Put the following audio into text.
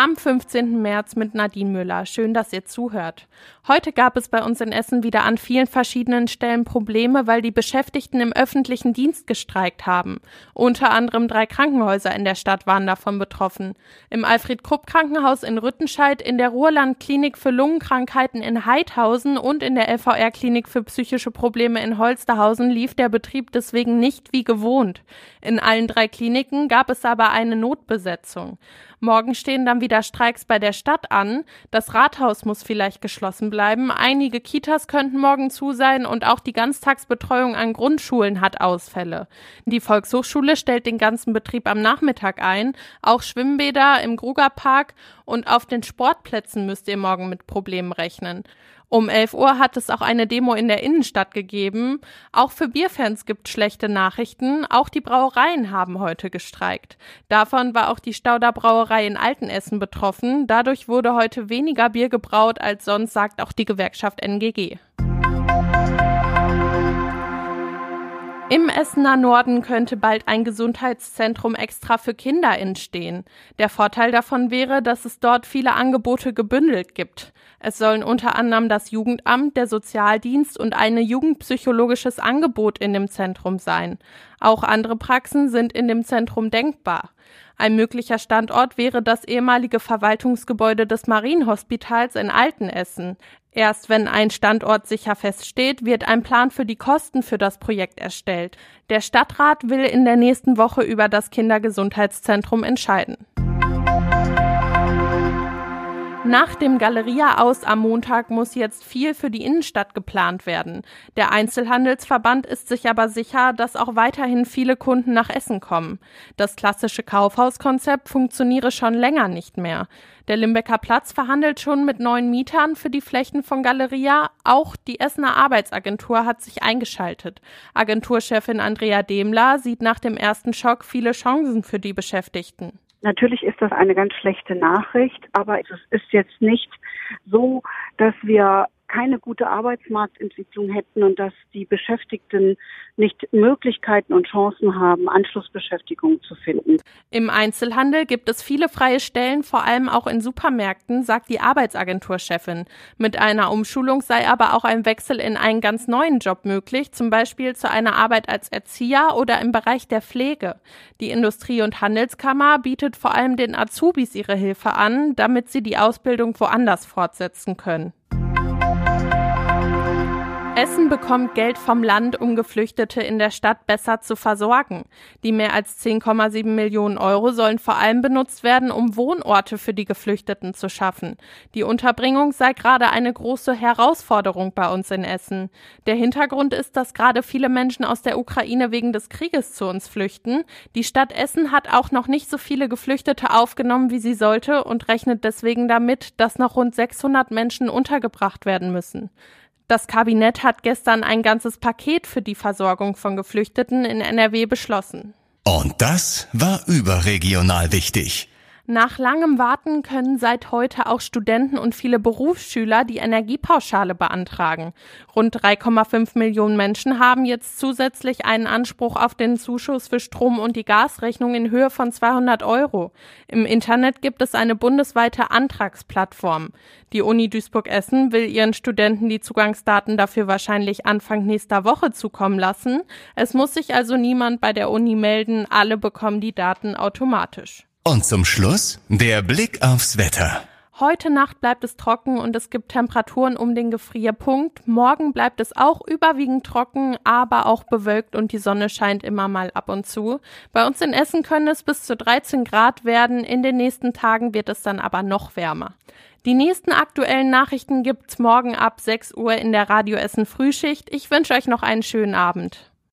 Am 15. März mit Nadine Müller. Schön, dass ihr zuhört. Heute gab es bei uns in Essen wieder an vielen verschiedenen Stellen Probleme, weil die Beschäftigten im öffentlichen Dienst gestreikt haben. Unter anderem drei Krankenhäuser in der Stadt waren davon betroffen. Im Alfred Krupp Krankenhaus in Rüttenscheid, in der Ruhrland Klinik für Lungenkrankheiten in Heidhausen und in der LVR Klinik für psychische Probleme in Holsterhausen lief der Betrieb deswegen nicht wie gewohnt. In allen drei Kliniken gab es aber eine Notbesetzung. Morgen stehen dann wieder Streiks bei der Stadt an. Das Rathaus muss vielleicht geschlossen bleiben. Einige Kitas könnten morgen zu sein und auch die Ganztagsbetreuung an Grundschulen hat Ausfälle. Die Volkshochschule stellt den ganzen Betrieb am Nachmittag ein. Auch Schwimmbäder im Grugerpark und auf den Sportplätzen müsst ihr morgen mit Problemen rechnen. Um 11 Uhr hat es auch eine Demo in der Innenstadt gegeben. Auch für Bierfans gibt schlechte Nachrichten. Auch die Brauereien haben heute gestreikt. Davon war auch die Stauder Brauerei in Altenessen betroffen. Dadurch wurde heute weniger Bier gebraut als sonst, sagt auch die Gewerkschaft NGG. Im Essener Norden könnte bald ein Gesundheitszentrum extra für Kinder entstehen. Der Vorteil davon wäre, dass es dort viele Angebote gebündelt gibt. Es sollen unter anderem das Jugendamt, der Sozialdienst und ein jugendpsychologisches Angebot in dem Zentrum sein. Auch andere Praxen sind in dem Zentrum denkbar. Ein möglicher Standort wäre das ehemalige Verwaltungsgebäude des Marienhospitals in Altenessen. Erst wenn ein Standort sicher feststeht, wird ein Plan für die Kosten für das Projekt erstellt. Der Stadtrat will in der nächsten Woche über das Kindergesundheitszentrum entscheiden. Nach dem Galeria aus am Montag muss jetzt viel für die Innenstadt geplant werden. Der Einzelhandelsverband ist sich aber sicher, dass auch weiterhin viele Kunden nach Essen kommen. Das klassische Kaufhauskonzept funktioniere schon länger nicht mehr. Der Limbecker Platz verhandelt schon mit neuen Mietern für die Flächen von Galeria. Auch die Essener Arbeitsagentur hat sich eingeschaltet. Agenturchefin Andrea Demler sieht nach dem ersten Schock viele Chancen für die Beschäftigten. Natürlich ist das eine ganz schlechte Nachricht, aber es ist jetzt nicht so, dass wir keine gute Arbeitsmarktentwicklung hätten und dass die Beschäftigten nicht Möglichkeiten und Chancen haben, Anschlussbeschäftigung zu finden. Im Einzelhandel gibt es viele freie Stellen, vor allem auch in Supermärkten, sagt die Arbeitsagenturchefin. Mit einer Umschulung sei aber auch ein Wechsel in einen ganz neuen Job möglich, zum Beispiel zu einer Arbeit als Erzieher oder im Bereich der Pflege. Die Industrie- und Handelskammer bietet vor allem den Azubis ihre Hilfe an, damit sie die Ausbildung woanders fortsetzen können. Essen bekommt Geld vom Land, um Geflüchtete in der Stadt besser zu versorgen. Die mehr als 10,7 Millionen Euro sollen vor allem benutzt werden, um Wohnorte für die Geflüchteten zu schaffen. Die Unterbringung sei gerade eine große Herausforderung bei uns in Essen. Der Hintergrund ist, dass gerade viele Menschen aus der Ukraine wegen des Krieges zu uns flüchten. Die Stadt Essen hat auch noch nicht so viele Geflüchtete aufgenommen, wie sie sollte und rechnet deswegen damit, dass noch rund 600 Menschen untergebracht werden müssen. Das Kabinett hat gestern ein ganzes Paket für die Versorgung von Geflüchteten in NRW beschlossen. Und das war überregional wichtig. Nach langem Warten können seit heute auch Studenten und viele Berufsschüler die Energiepauschale beantragen. Rund 3,5 Millionen Menschen haben jetzt zusätzlich einen Anspruch auf den Zuschuss für Strom und die Gasrechnung in Höhe von 200 Euro. Im Internet gibt es eine bundesweite Antragsplattform. Die Uni Duisburg-Essen will ihren Studenten die Zugangsdaten dafür wahrscheinlich Anfang nächster Woche zukommen lassen. Es muss sich also niemand bei der Uni melden, alle bekommen die Daten automatisch. Und zum Schluss der Blick aufs Wetter. Heute Nacht bleibt es trocken und es gibt Temperaturen um den Gefrierpunkt. Morgen bleibt es auch überwiegend trocken, aber auch bewölkt und die Sonne scheint immer mal ab und zu. Bei uns in Essen können es bis zu 13 Grad werden. In den nächsten Tagen wird es dann aber noch wärmer. Die nächsten aktuellen Nachrichten gibt's morgen ab 6 Uhr in der Radio Essen Frühschicht. Ich wünsche euch noch einen schönen Abend.